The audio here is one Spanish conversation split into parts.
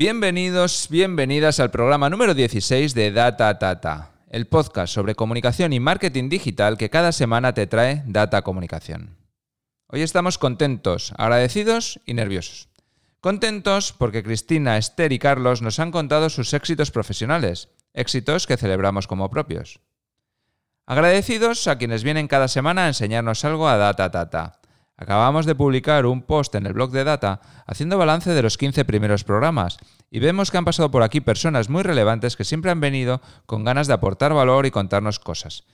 Bienvenidos, bienvenidas al programa número 16 de Data Tata, el podcast sobre comunicación y marketing digital que cada semana te trae Data Comunicación. Hoy estamos contentos, agradecidos y nerviosos. Contentos porque Cristina, Esther y Carlos nos han contado sus éxitos profesionales, éxitos que celebramos como propios. Agradecidos a quienes vienen cada semana a enseñarnos algo a Data Tata Acabamos de publicar un post en el blog de Data haciendo balance de los 15 primeros programas y vemos que han pasado por aquí personas muy relevantes que siempre han venido con ganas de aportar valor y contarnos cosas.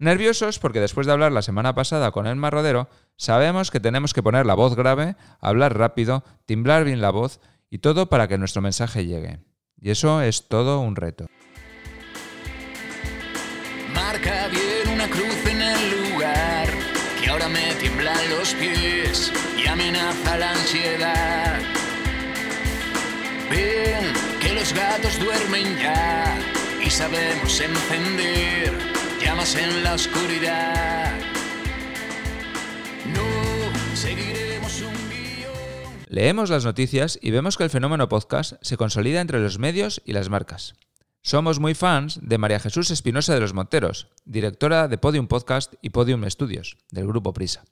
Nerviosos porque después de hablar la semana pasada con el Marrodero, sabemos que tenemos que poner la voz grave, hablar rápido, timblar bien la voz y todo para que nuestro mensaje llegue. Y eso es todo un reto. Marca bien una cruz en el ahora me tiemblan los pies y amenaza la ansiedad. Ven que los gatos duermen ya y sabemos encender llamas en la oscuridad. No seguiremos un guion. Leemos las noticias y vemos que el fenómeno podcast se consolida entre los medios y las marcas. Somos muy fans de María Jesús Espinosa de los Monteros, directora de Podium Podcast y Podium Studios, del grupo Prisa.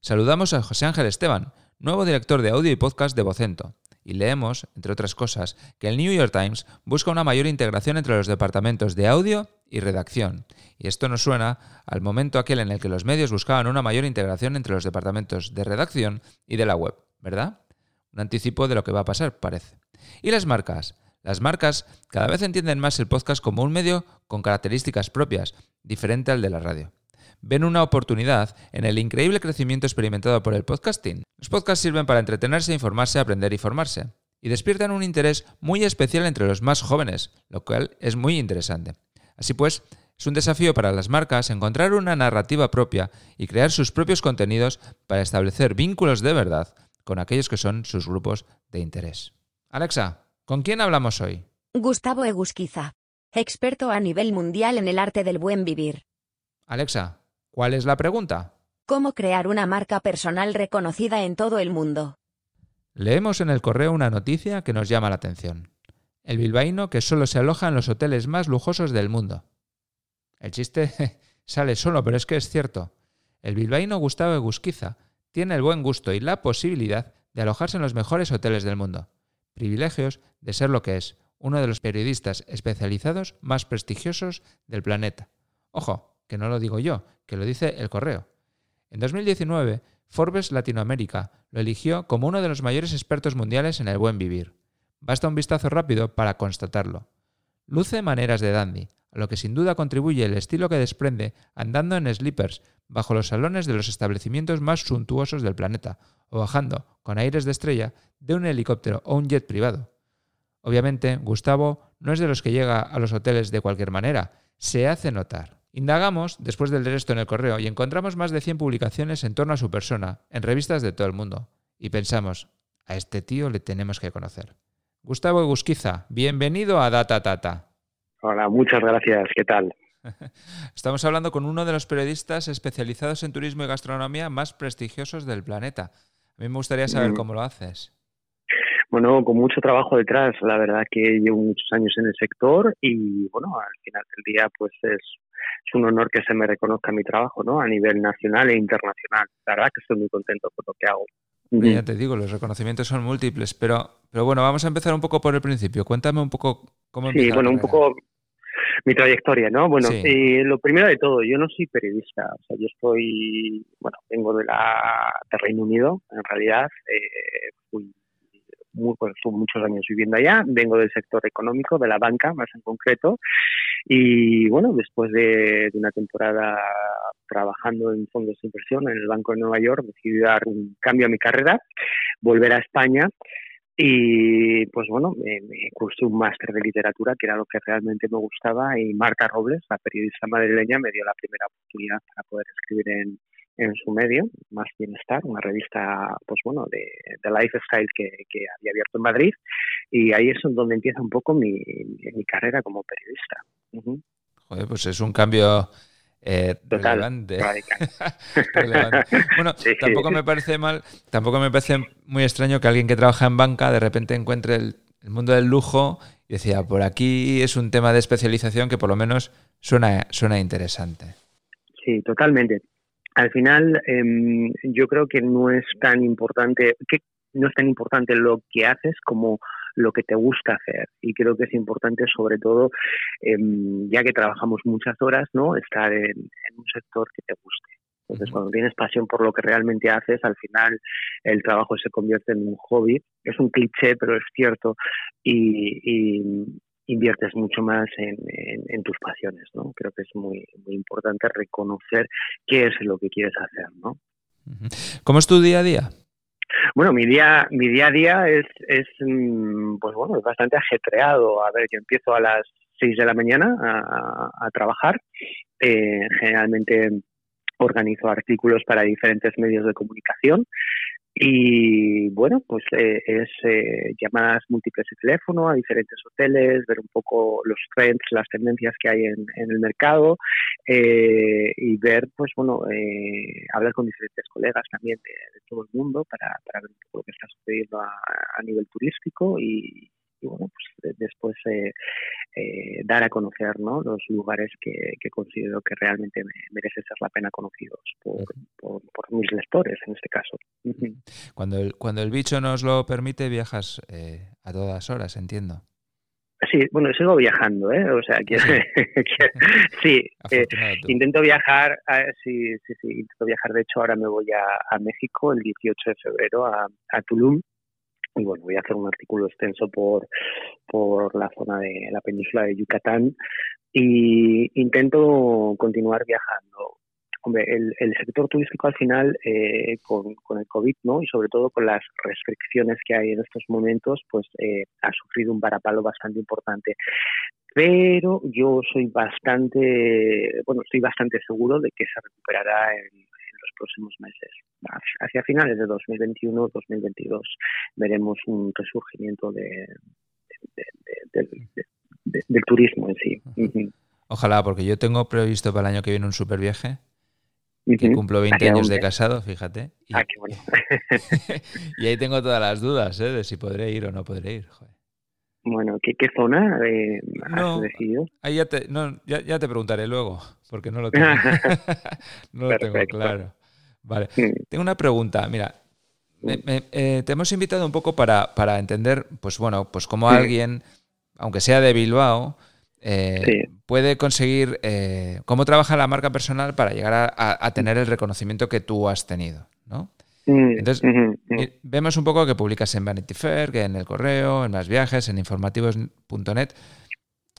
Saludamos a José Ángel Esteban, nuevo director de audio y podcast de Vocento, y leemos, entre otras cosas, que el New York Times busca una mayor integración entre los departamentos de audio y redacción. Y esto nos suena al momento aquel en el que los medios buscaban una mayor integración entre los departamentos de redacción y de la web, ¿verdad? Un anticipo de lo que va a pasar, parece. Y las marcas. Las marcas cada vez entienden más el podcast como un medio con características propias, diferente al de la radio. Ven una oportunidad en el increíble crecimiento experimentado por el podcasting. Los podcasts sirven para entretenerse, informarse, aprender y formarse. Y despiertan un interés muy especial entre los más jóvenes, lo cual es muy interesante. Así pues, es un desafío para las marcas encontrar una narrativa propia y crear sus propios contenidos para establecer vínculos de verdad con aquellos que son sus grupos de interés. Alexa, ¿Con quién hablamos hoy? Gustavo Egusquiza, experto a nivel mundial en el arte del buen vivir. Alexa, ¿cuál es la pregunta? ¿Cómo crear una marca personal reconocida en todo el mundo? Leemos en el correo una noticia que nos llama la atención. El bilbaíno que solo se aloja en los hoteles más lujosos del mundo. El chiste sale solo, pero es que es cierto. El bilbaíno Gustavo Egusquiza tiene el buen gusto y la posibilidad de alojarse en los mejores hoteles del mundo privilegios de ser lo que es, uno de los periodistas especializados más prestigiosos del planeta. Ojo, que no lo digo yo, que lo dice el correo. En 2019, Forbes Latinoamérica lo eligió como uno de los mayores expertos mundiales en el buen vivir. Basta un vistazo rápido para constatarlo. Luce maneras de dandy, a lo que sin duda contribuye el estilo que desprende andando en slippers bajo los salones de los establecimientos más suntuosos del planeta, o bajando, con aires de estrella, de un helicóptero o un jet privado. Obviamente, Gustavo no es de los que llega a los hoteles de cualquier manera, se hace notar. Indagamos, después del resto en el correo, y encontramos más de 100 publicaciones en torno a su persona, en revistas de todo el mundo. Y pensamos, a este tío le tenemos que conocer. Gustavo Egusquiza, bienvenido a Data Tata. Hola, muchas gracias. ¿Qué tal? Estamos hablando con uno de los periodistas especializados en turismo y gastronomía más prestigiosos del planeta. A mí me gustaría saber mm. cómo lo haces. Bueno, con mucho trabajo detrás. La verdad que llevo muchos años en el sector y, bueno, al final del día, pues es, es un honor que se me reconozca mi trabajo, ¿no? A nivel nacional e internacional. La verdad que estoy muy contento con lo que hago. Ya te digo, los reconocimientos son múltiples, pero, pero bueno, vamos a empezar un poco por el principio. Cuéntame un poco cómo Sí, bueno, un poco mi trayectoria, ¿no? Bueno, eh, lo primero de todo, yo no soy periodista, o sea, yo estoy, bueno, vengo de la de Reino Unido, en realidad, eh, fui muy, pues, muchos años viviendo allá, vengo del sector económico, de la banca más en concreto, y bueno, después de, de una temporada trabajando en fondos de inversión en el Banco de Nueva York, decidí dar un cambio a mi carrera, volver a España y pues bueno, me, cursé un máster de literatura, que era lo que realmente me gustaba, y Marta Robles, la periodista madrileña, me dio la primera oportunidad para poder escribir en, en su medio, Más Bienestar, una revista pues bueno de, de lifestyle que, que, había abierto en Madrid, y ahí es donde empieza un poco mi, mi carrera como periodista. Joder, pues es un cambio eh, relevante. Bueno, tampoco me parece mal, tampoco me parece muy extraño que alguien que trabaja en banca de repente encuentre el mundo del lujo y decía, por aquí es un tema de especialización que por lo menos suena, suena interesante. Sí, totalmente. Al final, em, yo creo que no es tan importante, que no es tan importante lo que haces como lo que te gusta hacer. Y creo que es importante, sobre todo, em, ya que trabajamos muchas horas, ¿no? estar en, un sector que te guste. Entonces, cuando tienes pasión por lo que realmente haces, al final el trabajo se convierte en un hobby. Es un cliché, pero es cierto. Y, inviertes mucho más en, tus pasiones, ¿no? Creo que es muy, muy importante reconocer qué es lo que quieres hacer, ¿no? ¿Cómo es tu día a día? Bueno, mi día, mi día a día es, es, mm, pues bueno, es bastante ajetreado. A ver, yo empiezo a las 6 de la mañana a, trabajar. Eh, generalmente organizo artículos para diferentes medios de comunicación y bueno, pues eh, es eh, llamadas múltiples de teléfono a diferentes hoteles, ver un poco los trends, las tendencias que hay en, el mercado eh, y ver, pues bueno, hablar con diferentes colegas también de, todo el mundo para, para ver un poco lo que está sucediendo a nivel turístico y, y bueno, pues después eh, eh, dar a conocer ¿no? los lugares que, considero que realmente merece ser la pena conocidos por, por, mis lectores en este caso. Cuando el, cuando el bicho nos lo permite, viajas eh, a todas horas, entiendo. Sí, bueno, sigo viajando, ¿eh? O sea, que, sí, intento viajar, sí, sí, sí, intento viajar. De hecho, ahora me voy a, México el 18 de febrero a, a Tulum y bueno, voy a hacer un artículo extenso por, por la zona de la península de Yucatán y intento continuar viajando. Hombre, el, el sector turístico al final, eh, con, con, el COVID, ¿no? Y sobre todo con las restricciones que hay en estos momentos, pues eh, ha sufrido un varapalo bastante importante. Pero yo soy bastante, bueno, estoy bastante seguro de que se recuperará en, los próximos meses. Hacia finales de 2021-2022 veremos un resurgimiento de, del turismo en sí. Ojalá, porque yo tengo previsto para el año que viene un super viaje. Que cumplo 20 años de casado, fíjate. Y, ah, qué bueno. y ahí tengo todas las dudas ¿eh? de si podré ir o no podré ir. Bueno, ¿qué, zona eh, has decidido? Ahí ya te, no, ya, ya, te preguntaré luego, porque no lo tengo, no lo tengo claro. Vale. Tengo una pregunta. Mira, eh, te hemos invitado un poco para, para entender, pues bueno, pues cómo alguien, aunque sea de Bilbao, eh, puede conseguir cómo trabaja la marca personal para llegar a, a, tener el reconocimiento que tú has tenido, ¿no? Mm, Entonces, vemos un poco que publicas en Vanity Fair, que en el correo, en más viajes, en informativos.net.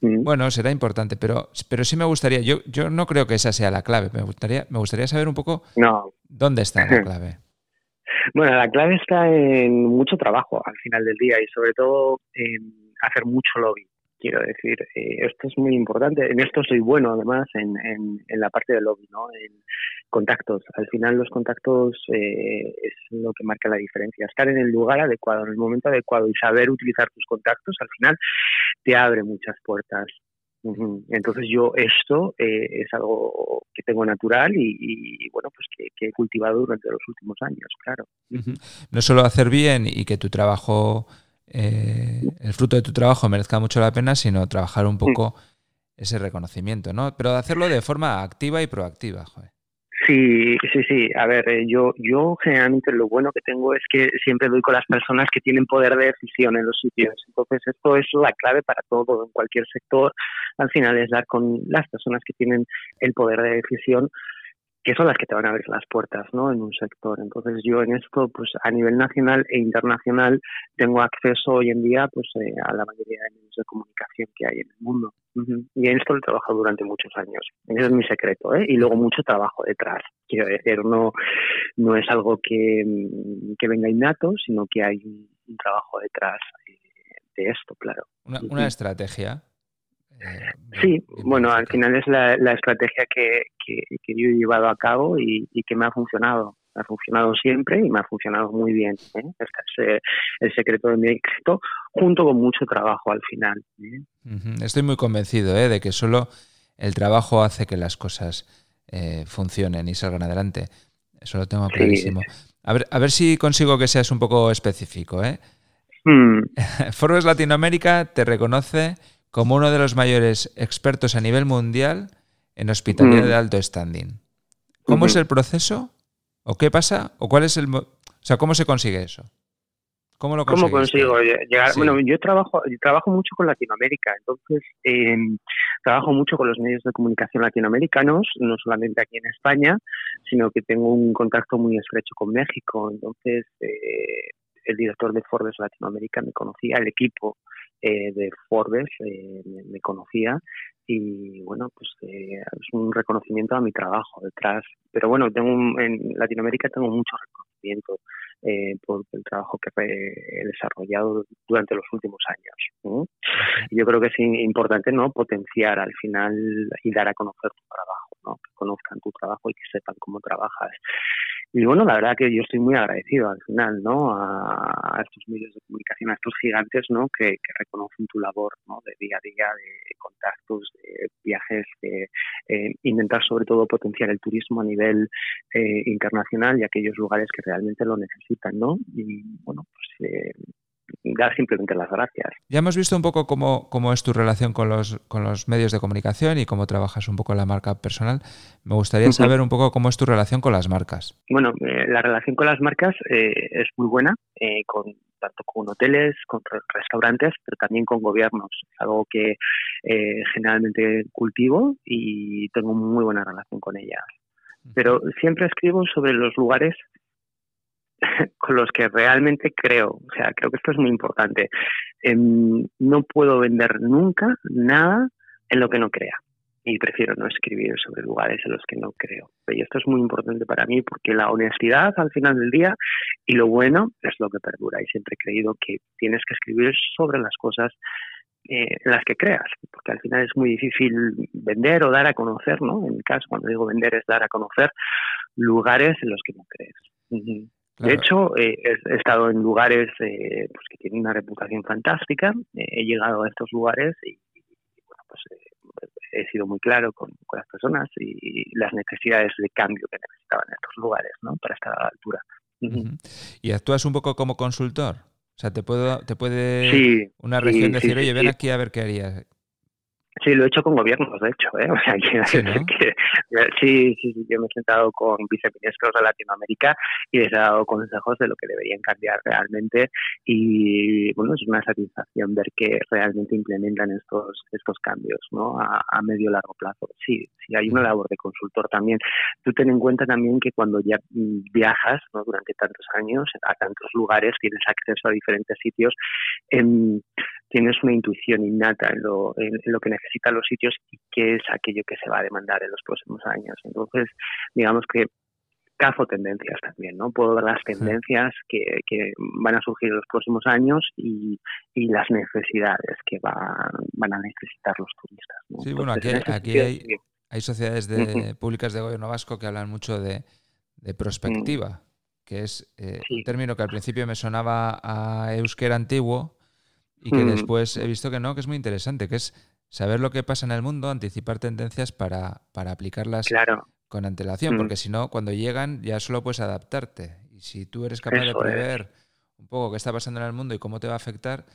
Mm. Bueno, será importante, pero, pero sí me gustaría, yo, yo no creo que esa sea la clave, me gustaría, me gustaría saber un poco dónde está la clave. Bueno, la clave está en mucho trabajo al final del día y sobre todo en hacer mucho lobby quiero decir, eh, esto es muy importante. En esto soy bueno, además, en, en, la parte del lobby, ¿no? En contactos. Al final, los contactos eh, es lo que marca la diferencia. Estar en el lugar adecuado, en el momento adecuado y saber utilizar tus contactos, al final, te abre muchas puertas. Entonces yo esto eh, es algo que tengo natural y, bueno, pues que, he cultivado durante los últimos años, claro. No solo hacer bien y que tu trabajo eh, el fruto de tu trabajo merezca mucho la pena, sino trabajar un poco ese reconocimiento, ¿no? Pero hacerlo de forma activa y proactiva, joder. Sí, sí, sí. A ver, eh, yo, yo generalmente lo bueno que tengo es que siempre doy con las personas que tienen poder de decisión en los sitios. Entonces, esto es la clave para todo, en cualquier sector. Al final es dar con las personas que tienen el poder de decisión que son las que te van a abrir las puertas ¿no? en un sector. Entonces yo en esto, pues a nivel nacional e internacional, tengo acceso hoy en día pues eh, a la mayoría de medios de comunicación que hay en el mundo. Y en esto lo he trabajado durante muchos años. Ese es mi secreto. ¿eh? Y luego mucho trabajo detrás. Quiero decir, no, no es algo que, que venga innato, sino que hay un, trabajo detrás eh, de esto, claro. Una, una estrategia Sí, bueno, al final es la, estrategia que, yo he llevado a cabo y, que me ha funcionado. Me ha funcionado siempre y me ha funcionado muy bien. ¿eh? Este es eh, el secreto de mi éxito, junto con mucho trabajo al final. ¿eh? Estoy muy convencido de que solo el trabajo hace que las cosas funcionen y salgan adelante. Eso lo tengo clarísimo. A, ver, a ver si consigo que seas un poco específico. Hmm. Forbes Latinoamérica te reconoce como uno de los mayores expertos a nivel mundial en hospitalidad hmm. de alto standing. ¿Cómo es el proceso? ¿O qué pasa? ¿O cuál es el... O sea, ¿cómo se consigue eso? ¿Cómo lo ¿Cómo consigo llegar? Bueno, yo trabajo, trabajo mucho con Latinoamérica, entonces em, trabajo mucho con los medios de comunicación latinoamericanos, no solamente aquí en España, sino que tengo un contacto muy estrecho con México. Entonces, eh, el director de Forbes Latinoamérica me conocía, el equipo eh, de Forbes eh, me, conocía y bueno, pues es un reconocimiento a mi trabajo detrás. Pero bueno, tengo en Latinoamérica tengo mucho reconocimiento eh, por el trabajo que he desarrollado durante los últimos años. yo creo que es importante no potenciar al final y dar a conocer tu trabajo, ¿no? que conozcan tu trabajo y que sepan cómo trabajas. Y bueno, la verdad que yo estoy muy agradecido al final, ¿no? A, estos medios de comunicación, a estos gigantes, ¿no? Que, reconocen tu labor, ¿no? De día a día, de contactos, de viajes, de eh, intentar sobre todo potenciar el turismo a nivel eh, internacional y aquellos lugares que realmente lo necesitan, ¿no? Y bueno, pues eh, dar simplemente las gracias. Ya hemos visto un poco cómo, cómo es tu relación con los, con los medios de comunicación y cómo trabajas un poco la marca personal. Me gustaría saber un poco cómo es tu relación con las marcas. Bueno, eh, la relación con las marcas eh, es muy buena, eh, con, tanto con hoteles, con restaurantes, pero también con gobiernos. algo que generalmente cultivo y tengo muy buena relación con ellas. Pero siempre escribo sobre los lugares con los que realmente creo. O sea, creo que esto es muy importante. Em, no puedo vender nunca nada en lo que no crea. Y prefiero no escribir sobre lugares en los que no creo. Y esto es muy importante para mí porque la honestidad al final del día y lo bueno es lo que perdura. Y siempre he creído que tienes que escribir sobre las cosas eh, en las que creas, porque al final es muy difícil vender o dar a conocer, ¿no? En mi caso, cuando digo vender es dar a conocer lugares en los que no crees. De hecho, eh, he, estado en lugares eh, pues que tienen una reputación fantástica, eh, he llegado a estos lugares y, bueno, pues he sido muy claro con, las personas y, las necesidades de cambio que necesitaban en estos lugares ¿no? para estar a la altura. ¿Y actúas un poco como consultor? O sea, te, puedo, te puede una región decir, oye, ven aquí a ver qué harías. Sí, lo he hecho con gobiernos, de hecho. ¿eh? O sea, ¿Sí, que, sí, sí, sí, yo me he sentado con viceministros de Latinoamérica y les he dado consejos de lo que deberían cambiar realmente. Y bueno, es una satisfacción ver que realmente implementan estos estos cambios ¿no? a, a medio largo plazo. Sí, sí, hay una labor de consultor también. Tú ten en cuenta también que cuando ya viajas ¿no? durante tantos años a tantos lugares, tienes acceso a diferentes sitios, em, tienes una intuición innata en lo, en lo que necesitan los sitios y qué es aquello que se va a demandar en los próximos años. Entonces, digamos que cazo tendencias también, ¿no? Puedo ver las tendencias que, van a surgir en los próximos años y, las necesidades que van, van a necesitar los turistas. Sí, bueno, aquí, hay, sociedades de, públicas de gobierno vasco que hablan mucho de, prospectiva, mm. que es eh, un término que al principio me sonaba a euskera antiguo y que mm. después he visto que no, que es muy interesante, que es saber lo que pasa en el mundo, anticipar tendencias para, para aplicarlas con antelación, mm. porque si no, cuando llegan ya solo puedes adaptarte. Y si tú eres capaz de prever un poco qué está pasando en el mundo y cómo te va a afectar,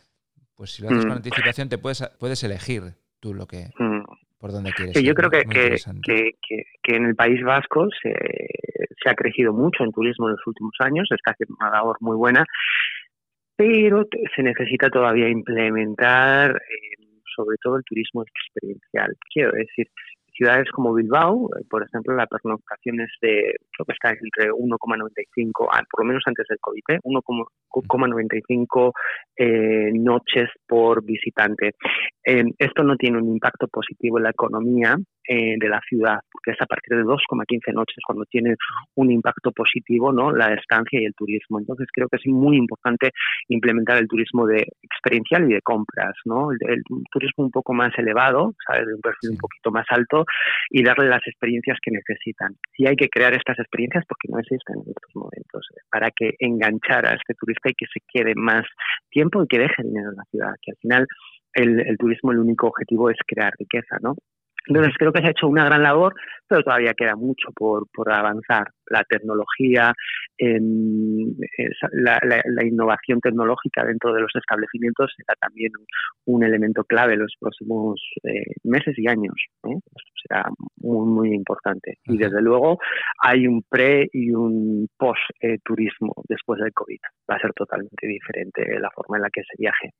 pues si lo haces con mm. anticipación te puedes, puedes elegir tú lo que por dónde quieres. Sí, yo creo que, que, que, en el País Vasco se, se ha crecido mucho en turismo en los últimos años, está haciendo una labor muy buena, pero se necesita todavía implementar eh, sobre todo el turismo experiencial. Quiero decir, ciudades como Bilbao, eh, por ejemplo, la pernoctación es de, creo que está entre 1,95, ah, por lo menos antes del COVID, 1,95 ¿eh? eh, noches por visitante. esto no tiene un impacto positivo en la economía de la ciudad, porque es a partir de 2,15 noches cuando tiene un impacto positivo ¿no? la estancia y el turismo. Entonces creo que es muy importante implementar el turismo de experiencial y de compras, ¿no? el, turismo un poco más elevado, ¿sabes? de un perfil un poquito más alto, y darle las experiencias que necesitan. Y hay que crear estas experiencias porque no existen en estos momentos, eh, para que enganchar a este turista y que se quede más tiempo y que deje dinero en la ciudad, que al final el, turismo el único objetivo es crear riqueza, ¿no? Entonces creo que se ha hecho una gran labor, pero todavía queda mucho por, por avanzar. La tecnología, la, la, innovación tecnológica dentro de los establecimientos será también un, elemento clave en los próximos eh, meses y años. ¿eh? Esto será muy, muy importante. Y desde luego hay un pre y un post eh, turismo después del COVID. Va a ser totalmente diferente la forma en la que se viaje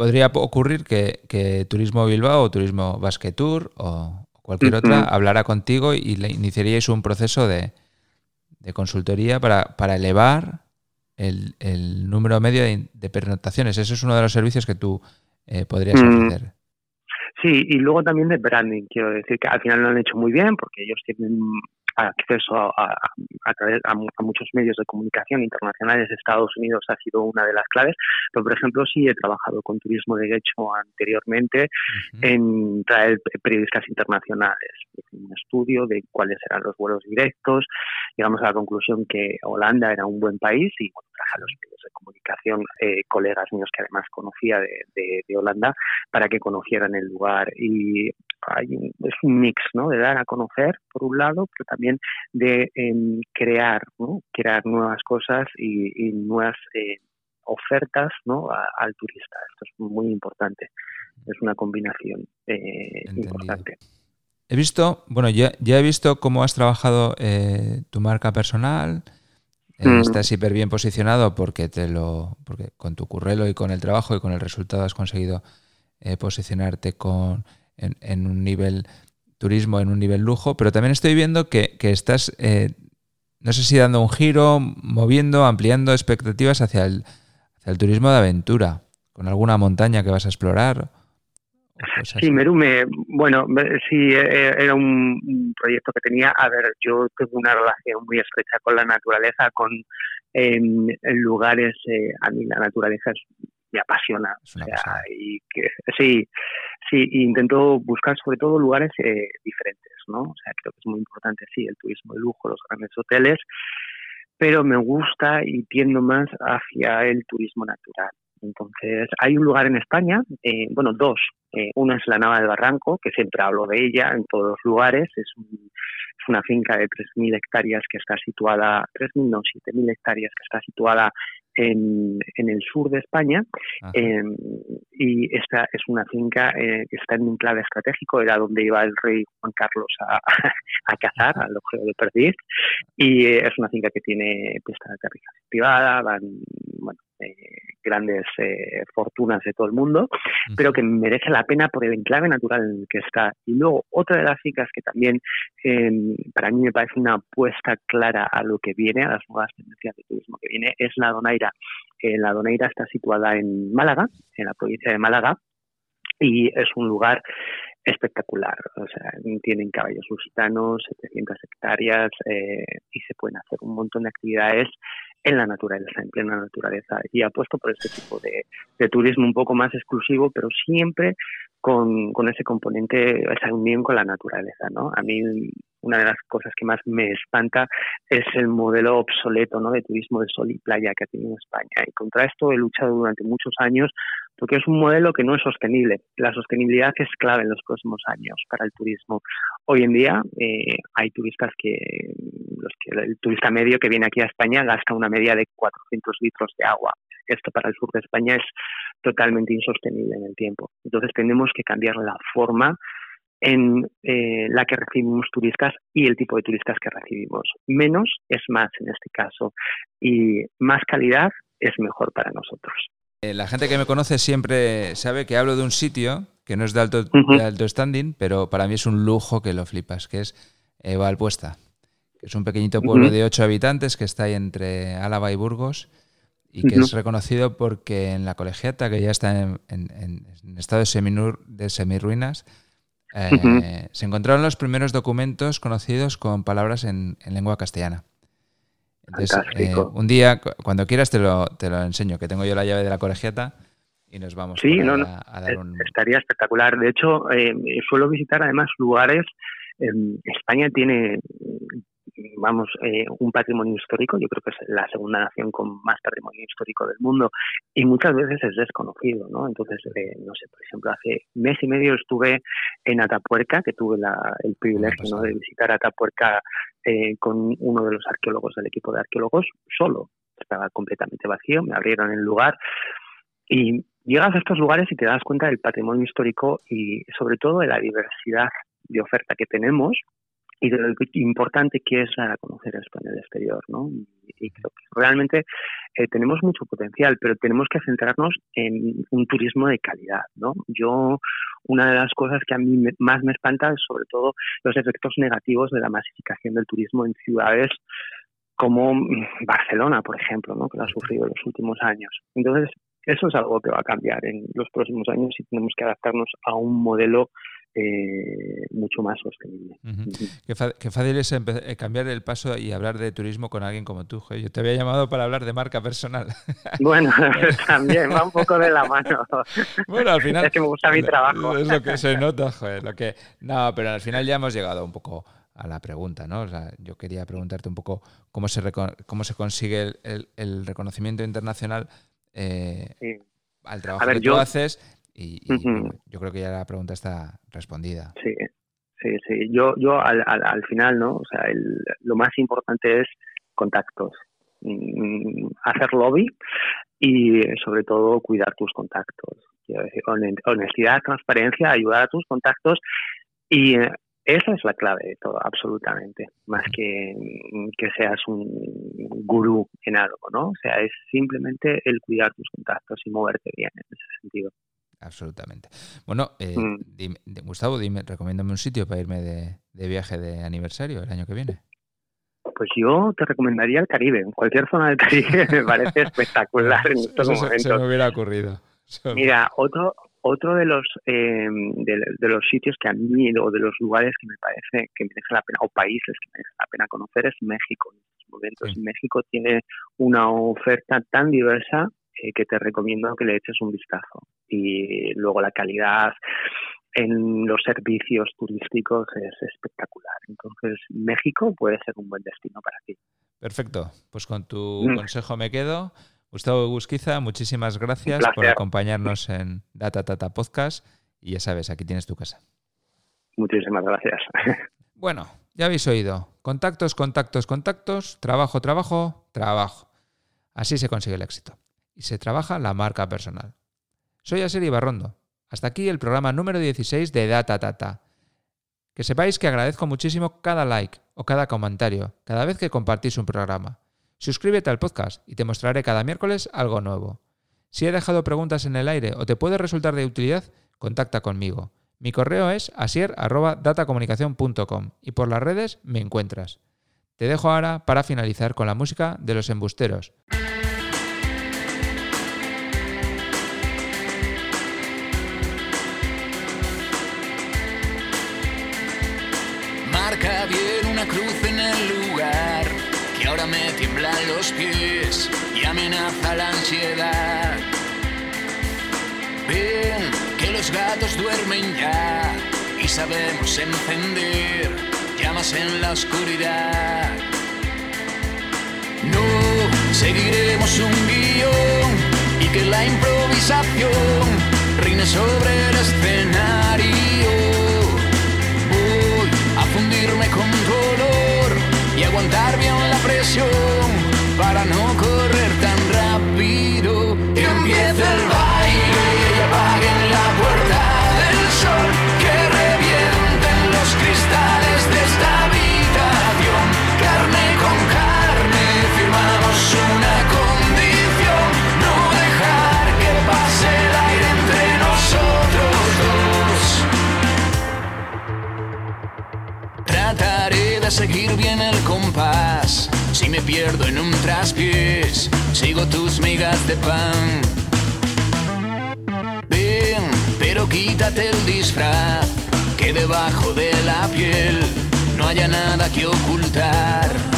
podría ocurrir que, Turismo Bilbao o Turismo Basque Tour o cualquier otra hablara contigo y le iniciaríais un proceso de, consultoría para, elevar el, número medio de, de, pernotaciones. Ese es uno de los servicios que tú eh, podrías ofrecer. Sí, y luego también de branding. Quiero decir que al final lo han hecho muy bien porque ellos tienen acceso a, a, a, muchos medios de comunicación internacionales. Estados Unidos ha sido una de las claves, pero por ejemplo sí he trabajado con turismo de hecho anteriormente en traer periodistas internacionales. Un estudio de cuáles eran los vuelos directos. Llegamos a la conclusión que Holanda era un buen país y bueno, traje a los de comunicación eh, colegas míos que además conocía de, de, de Holanda para que conocieran el lugar y es un mix, ¿no? De dar a conocer, por un lado, pero también de em, crear, ¿no? Crear nuevas cosas y, nuevas eh, ofertas, ¿no? al turista. Esto es muy importante. Es una combinación eh, importante. He visto, bueno, ya, ya he visto cómo has trabajado eh, tu marca personal. Mm. Estás hiper bien posicionado porque te lo, porque con tu currelo y con el trabajo y con el resultado has conseguido posicionarte con en, un nivel turismo, en un nivel lujo, pero también estoy viendo que, estás, eh, no sé si dando un giro, moviendo, ampliando expectativas hacia el, hacia el turismo de aventura, con alguna montaña que vas a explorar. Sí, Merume, bueno, sí, e, e, era un proyecto que tenía. A ver, yo tengo una relación muy estrecha con la naturaleza, con lugares, eh, a mí la naturaleza es me apasiona. O sea, y que, sí, sí, intento buscar sobre todo lugares eh, diferentes, ¿no? O sea, creo que es muy importante, sí, el turismo de lujo, los grandes hoteles, pero me gusta y tiendo más hacia el turismo natural. Entonces, hay un lugar en España, eh, bueno, dos. Eh, una es la Nava del Barranco, que siempre hablo de ella en todos los lugares. Es, es una finca de 3.000 hectáreas que está situada, 3.000 no, 7.000 hectáreas que está situada en, en el sur de España. Em, y esta es una finca eh, que está en un clave estratégico, era donde iba el rey Juan Carlos a, a cazar, al ojeo de perdiz, y eh, es una finca que tiene pista de aterrizaje privada, van bueno, grandes eh, fortunas de todo el mundo, pero que merece la pena por el enclave natural en el que está. Y luego, otra de las fincas que también em, para mí me parece una apuesta clara a lo que viene, a las nuevas tendencias de turismo que viene, es la Donaira. Eh, la Donaira está situada en Málaga, en la provincia de Málaga, y es un lugar espectacular. O sea, tienen caballos lusitanos, 700 hectáreas y se pueden hacer un montón de actividades en la naturaleza, en plena naturaleza. Y apuesto por este tipo de, de turismo un poco más exclusivo, pero siempre con, con, ese componente, esa unión con la naturaleza, ¿no? A mí una de las cosas que más me espanta es el modelo obsoleto, ¿no? De turismo de sol y playa que ha tenido España. Y contra esto he luchado durante muchos años porque es un modelo que no es sostenible. La sostenibilidad es clave en los próximos años para el turismo. Hoy en día eh, hay turistas que, los que el turista medio que viene aquí a España gasta una media de 400 litros de agua. Esto para el sur de España es totalmente insostenible en el tiempo. Entonces tenemos que cambiar la forma en eh, la que recibimos turistas y el tipo de turistas que recibimos. Menos es más en este caso y más calidad es mejor para nosotros. Eh, la gente que me conoce siempre sabe que hablo de un sitio que no es de alto, alto standing, pero para mí es un lujo que lo flipas, que es eh, Valpuesta, que es un pequeñito pueblo de ocho habitantes que está ahí entre Álava y Burgos y que es reconocido porque en la colegiata, que ya está en, estado de, seminur, de semirruinas, eh, se encontraron los primeros documentos conocidos con palabras en lengua castellana. Eh, un día, cuando quieras, te lo, te lo enseño, que tengo yo la llave de la colegiata y nos vamos sí, no, a, dar un... Estaría espectacular. De hecho, eh, suelo visitar además lugares. España tiene vamos, eh, un patrimonio histórico, yo creo que es la segunda nación con más patrimonio histórico del mundo y muchas veces es desconocido, ¿no? Entonces, eh, no sé, por ejemplo, hace mes y medio estuve en Atapuerca, que tuve el privilegio de visitar Atapuerca eh, con uno de los arqueólogos del equipo de arqueólogos solo, estaba completamente vacío, me abrieron el lugar y llegas a estos lugares y te das cuenta del patrimonio histórico y sobre todo de la diversidad de oferta que tenemos y de lo importante que es conocer España en el exterior, ¿no? Y, creo que realmente eh, tenemos mucho potencial, pero tenemos que centrarnos en un turismo de calidad, ¿no? Yo, una de las cosas que a mí más me espanta es sobre todo los efectos negativos de la masificación del turismo en ciudades como Barcelona, por ejemplo, ¿no? que lo ha sufrido en los últimos años. Entonces, eso es algo que va a cambiar en los próximos años y tenemos que adaptarnos a un modelo eh, mucho más sostenible. qué, fácil es eh, cambiar el paso y hablar de turismo con alguien como tú. Yo te había llamado para hablar de marca personal. Bueno, también va un poco de la mano. Bueno, al final... Es que me gusta mi trabajo. Es lo que se nota, joder. Lo que... No, pero al final ya hemos llegado un poco a la pregunta, ¿no? O sea, yo quería preguntarte un poco cómo se, cómo se consigue el, reconocimiento internacional eh, al trabajo que tú haces y, yo creo que ya la pregunta está respondida. Sí, sí, sí. Yo, yo al, al, final, ¿no? O sea, lo más importante es contactos. Mm, hacer lobby y sobre todo cuidar tus contactos. Quiero decir, honestidad, transparencia, ayudar a tus contactos y esa es la clave de todo, absolutamente, más que que seas un gurú en algo, ¿no? O sea, es simplemente el cuidar tus contactos y moverte bien en ese sentido. Absolutamente. Bueno, eh, mm. Gustavo, dime, recomiéndame un sitio para irme de, viaje de aniversario el año que viene. Pues yo te recomendaría el Caribe. Cualquier zona del Caribe me parece espectacular en estos momentos. Se, me hubiera ocurrido. Mira, otro otro de los eh, de, los sitios que a mí o de los lugares que me parece que merece la pena o países que merece la pena conocer es México en estos momentos. México tiene una oferta tan diversa eh, que te recomiendo que le eches un vistazo. Y luego la calidad en los servicios turísticos es espectacular. Entonces, México puede ser un buen destino para ti. Perfecto. Pues con tu mm. consejo me quedo. Gustavo Busquiza, muchísimas gracias por acompañarnos en Data Tata Podcast. Y ya sabes, aquí tienes tu casa. Muchísimas gracias. Bueno, ya habéis oído. Contactos, contactos, contactos. Trabajo, trabajo, trabajo. Así se consigue el éxito y se trabaja la marca personal. Soy Aser Ibarrondo. Hasta aquí el programa número 16 de Data Tata. Que sepáis que agradezco muchísimo cada like o cada comentario cada vez que compartís un programa. Suscríbete al podcast y te mostraré cada miércoles algo nuevo. Si he dejado preguntas en el aire o te puede resultar de utilidad, contacta conmigo. Mi correo es asier.datacomunicación.com y por las redes me encuentras. Te dejo ahora para finalizar con la música de los embusteros. Pies y amenaza la ansiedad. Ven que los gatos duermen ya y sabemos encender llamas en la oscuridad. No seguiremos un guion y que la improvisación reine sobre el escenario bien el compás. Si me pierdo en un traspiés, sigo tus migas de pan. Ven, pero quítate el disfraz, que debajo de la piel no haya nada que ocultar.